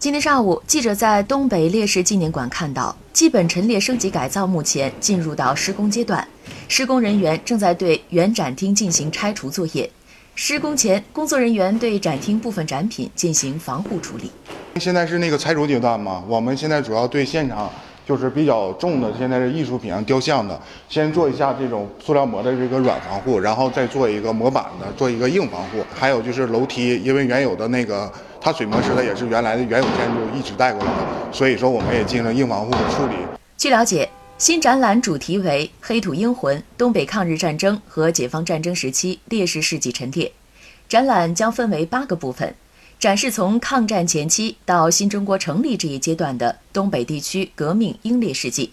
今天上午，记者在东北烈士纪念馆看到，基本陈列升级改造目前进入到施工阶段，施工人员正在对原展厅进行拆除作业。施工前，工作人员对展厅部分展品进行防护处理。现在是那个拆除阶段嘛？我们现在主要对现场就是比较重的，现在是艺术品啊、雕像的，先做一下这种塑料膜的这个软防护，然后再做一个模板的，做一个硬防护。还有就是楼梯，因为原有的那个它水磨石的也是原来的原有建筑一直带过来的，所以说我们也进行了硬防护的处理。据了解，新展览主题为“黑土英魂：东北抗日战争和解放战争时期烈士事迹陈列”，展览将分为八个部分。展示从抗战前期到新中国成立这一阶段的东北地区革命英烈事迹，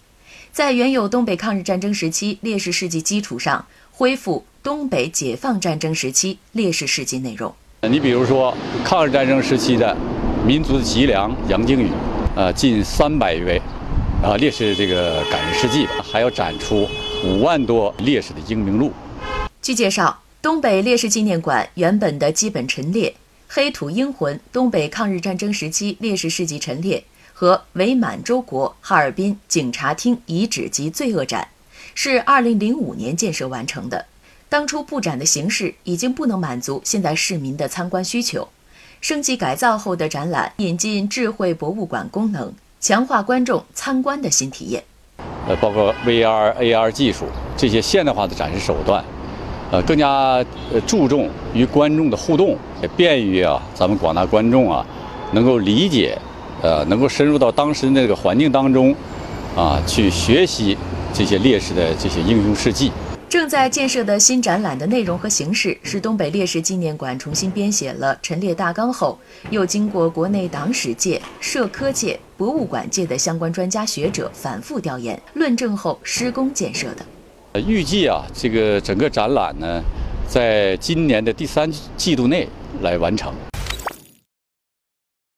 在原有东北抗日战争时期烈士事迹基础上，恢复东北解放战争时期烈士事迹内容。你比如说，抗日战争时期的民族的脊梁杨靖宇，呃，近三百余位，啊，烈士这个感人事迹，还要展出五万多烈士的英名录。据介绍，东北烈士纪念馆原本的基本陈列。黑土英魂：东北抗日战争时期烈士事迹陈列和伪满洲国哈尔滨警察厅遗址及罪恶展，是2005年建设完成的。当初布展的形式已经不能满足现在市民的参观需求，升级改造后的展览引进智慧博物馆功能，强化观众参观的新体验。呃，包括 VR、AR 技术这些现代化的展示手段。呃，更加呃注重与观众的互动，也便于啊咱们广大观众啊能够理解，呃能够深入到当时那个环境当中，啊去学习这些烈士的这些英雄事迹。正在建设的新展览的内容和形式是东北烈士纪念馆重新编写了陈列大纲后，又经过国内党史界、社科界、博物馆界的相关专家学者反复调研论证后施工建设的。预计啊，这个整个展览呢，在今年的第三季度内来完成。